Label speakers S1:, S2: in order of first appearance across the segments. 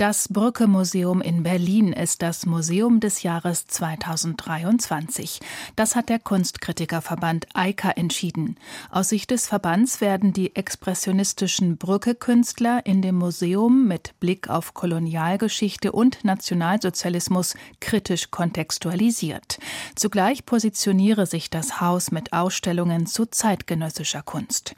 S1: das Brücke Museum in Berlin ist das Museum des Jahres 2023. Das hat der Kunstkritikerverband EIKA entschieden. Aus Sicht des Verbands werden die expressionistischen Brücke-Künstler in dem Museum mit Blick auf Kolonialgeschichte und Nationalsozialismus kritisch kontextualisiert. Zugleich positioniere sich das Haus mit Ausstellungen zu zeitgenössischer Kunst.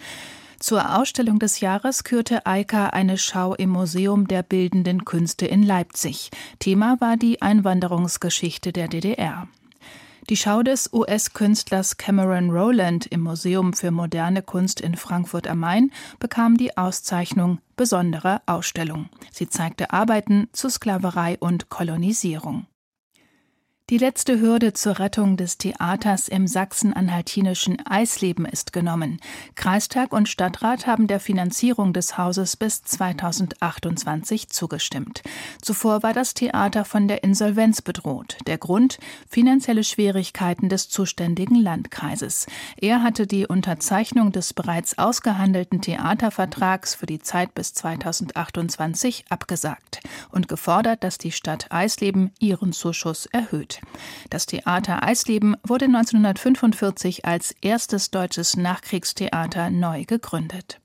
S1: Zur Ausstellung des Jahres kürte Eika eine Schau im Museum der Bildenden Künste in Leipzig. Thema war die Einwanderungsgeschichte der DDR. Die Schau des US-Künstlers Cameron Rowland im Museum für moderne Kunst in Frankfurt am Main bekam die Auszeichnung Besondere Ausstellung. Sie zeigte Arbeiten zu Sklaverei und Kolonisierung. Die letzte Hürde zur Rettung des Theaters im sachsen-anhaltinischen Eisleben ist genommen. Kreistag und Stadtrat haben der Finanzierung des Hauses bis 2028 zugestimmt. Zuvor war das Theater von der Insolvenz bedroht. Der Grund finanzielle Schwierigkeiten des zuständigen Landkreises. Er hatte die Unterzeichnung des bereits ausgehandelten Theatervertrags für die Zeit bis 2028 abgesagt und gefordert, dass die Stadt Eisleben ihren Zuschuss erhöht. Das Theater Eisleben wurde 1945 als erstes deutsches Nachkriegstheater neu gegründet.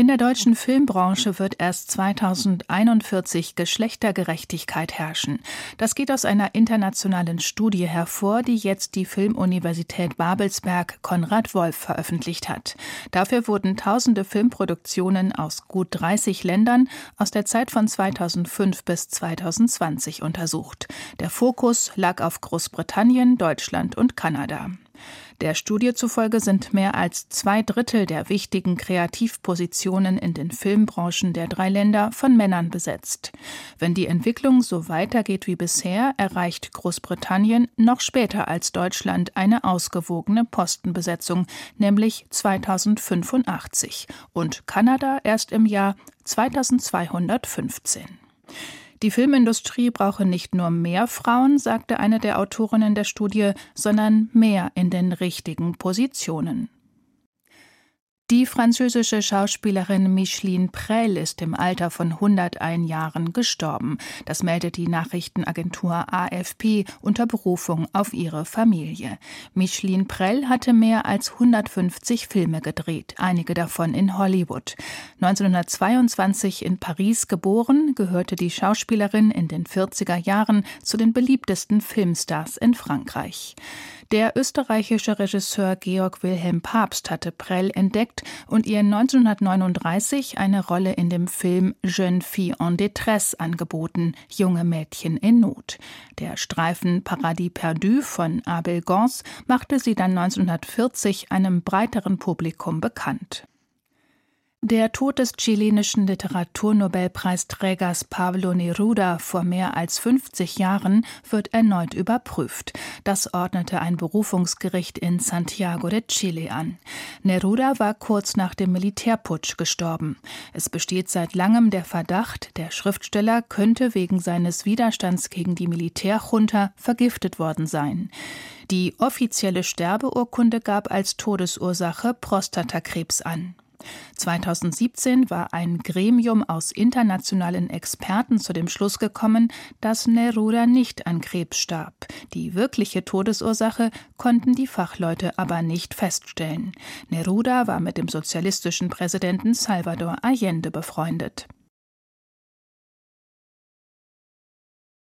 S1: In der deutschen Filmbranche wird erst 2041 Geschlechtergerechtigkeit herrschen. Das geht aus einer internationalen Studie hervor, die jetzt die Filmuniversität Babelsberg Konrad Wolf veröffentlicht hat. Dafür wurden tausende Filmproduktionen aus gut 30 Ländern aus der Zeit von 2005 bis 2020 untersucht. Der Fokus lag auf Großbritannien, Deutschland und Kanada. Der Studie zufolge sind mehr als zwei Drittel der wichtigen Kreativpositionen in den Filmbranchen der drei Länder von Männern besetzt. Wenn die Entwicklung so weitergeht wie bisher, erreicht Großbritannien noch später als Deutschland eine ausgewogene Postenbesetzung, nämlich 2085 und Kanada erst im Jahr 2215. Die Filmindustrie brauche nicht nur mehr Frauen, sagte eine der Autorinnen der Studie, sondern mehr in den richtigen Positionen. Die französische Schauspielerin Micheline Prel ist im Alter von 101 Jahren gestorben. Das meldet die Nachrichtenagentur AFP unter Berufung auf ihre Familie. Micheline Prel hatte mehr als 150 Filme gedreht, einige davon in Hollywood. 1922 in Paris geboren, gehörte die Schauspielerin in den 40er Jahren zu den beliebtesten Filmstars in Frankreich. Der österreichische Regisseur Georg Wilhelm Papst hatte Prell entdeckt und ihr 1939 eine Rolle in dem Film Jeune fille en détresse angeboten, Junge Mädchen in Not. Der Streifen Paradis perdu von Abel Gans machte sie dann 1940 einem breiteren Publikum bekannt. Der Tod des chilenischen Literaturnobelpreisträgers Pablo Neruda vor mehr als 50 Jahren wird erneut überprüft. Das ordnete ein Berufungsgericht in Santiago de Chile an. Neruda war kurz nach dem Militärputsch gestorben. Es besteht seit langem der Verdacht, der Schriftsteller könnte wegen seines Widerstands gegen die Militärjunta vergiftet worden sein. Die offizielle Sterbeurkunde gab als Todesursache Prostatakrebs an. 2017 war ein Gremium aus internationalen Experten zu dem Schluss gekommen, dass Neruda nicht an Krebs starb. Die wirkliche Todesursache konnten die Fachleute aber nicht feststellen. Neruda war mit dem sozialistischen Präsidenten Salvador Allende befreundet.